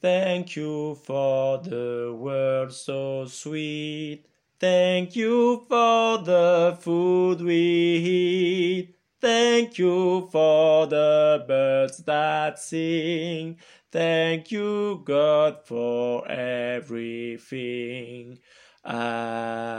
Thank you for the world so sweet. Thank you for the food we eat. Thank you for the birds that sing. Thank you, God, for everything. Amen.